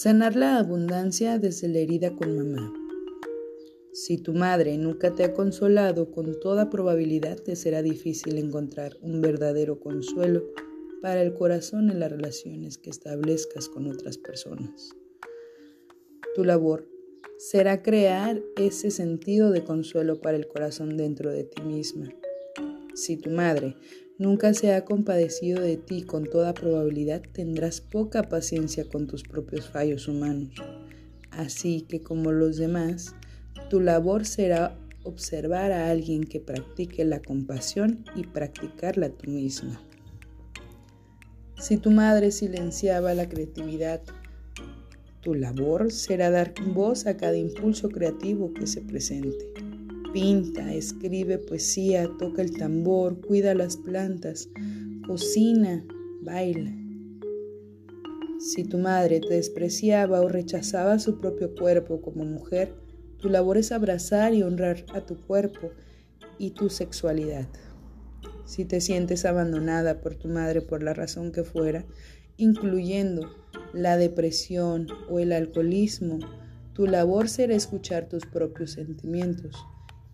Sanar la abundancia desde la herida con mamá. Si tu madre nunca te ha consolado, con toda probabilidad te será difícil encontrar un verdadero consuelo para el corazón en las relaciones que establezcas con otras personas. Tu labor será crear ese sentido de consuelo para el corazón dentro de ti misma. Si tu madre nunca se ha compadecido de ti, con toda probabilidad tendrás poca paciencia con tus propios fallos humanos. Así que como los demás, tu labor será observar a alguien que practique la compasión y practicarla tú misma. Si tu madre silenciaba la creatividad, tu labor será dar voz a cada impulso creativo que se presente. Pinta, escribe poesía, toca el tambor, cuida las plantas, cocina, baila. Si tu madre te despreciaba o rechazaba su propio cuerpo como mujer, tu labor es abrazar y honrar a tu cuerpo y tu sexualidad. Si te sientes abandonada por tu madre por la razón que fuera, incluyendo la depresión o el alcoholismo, tu labor será escuchar tus propios sentimientos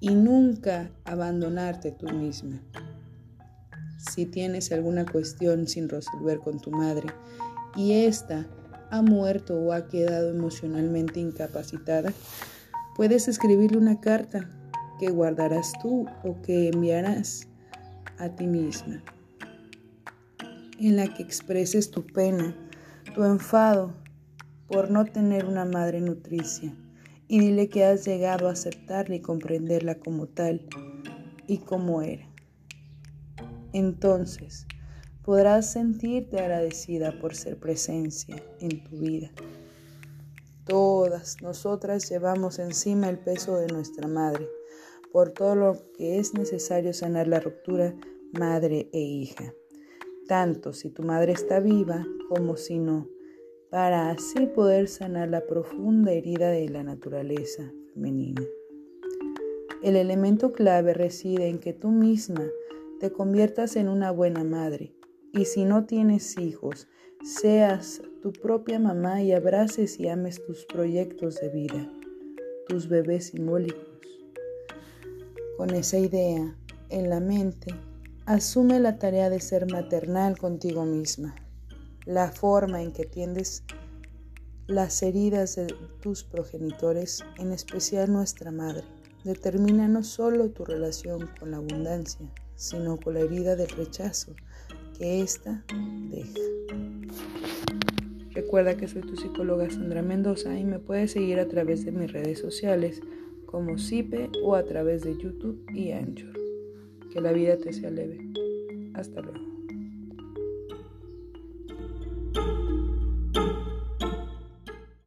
y nunca abandonarte tú misma. Si tienes alguna cuestión sin resolver con tu madre y ésta ha muerto o ha quedado emocionalmente incapacitada, puedes escribirle una carta que guardarás tú o que enviarás a ti misma, en la que expreses tu pena, tu enfado por no tener una madre nutricia y dile que has llegado a aceptarla y comprenderla como tal y como era. Entonces podrás sentirte agradecida por ser presencia en tu vida. Todas nosotras llevamos encima el peso de nuestra madre, por todo lo que es necesario sanar la ruptura madre e hija, tanto si tu madre está viva como si no para así poder sanar la profunda herida de la naturaleza femenina. El elemento clave reside en que tú misma te conviertas en una buena madre y si no tienes hijos, seas tu propia mamá y abraces y ames tus proyectos de vida, tus bebés simbólicos. Con esa idea en la mente, asume la tarea de ser maternal contigo misma la forma en que tiendes las heridas de tus progenitores, en especial nuestra madre, determina no solo tu relación con la abundancia, sino con la herida del rechazo que ésta deja. Recuerda que soy tu psicóloga Sandra Mendoza y me puedes seguir a través de mis redes sociales como Cipe o a través de YouTube y Anchor. Que la vida te sea leve. Hasta luego.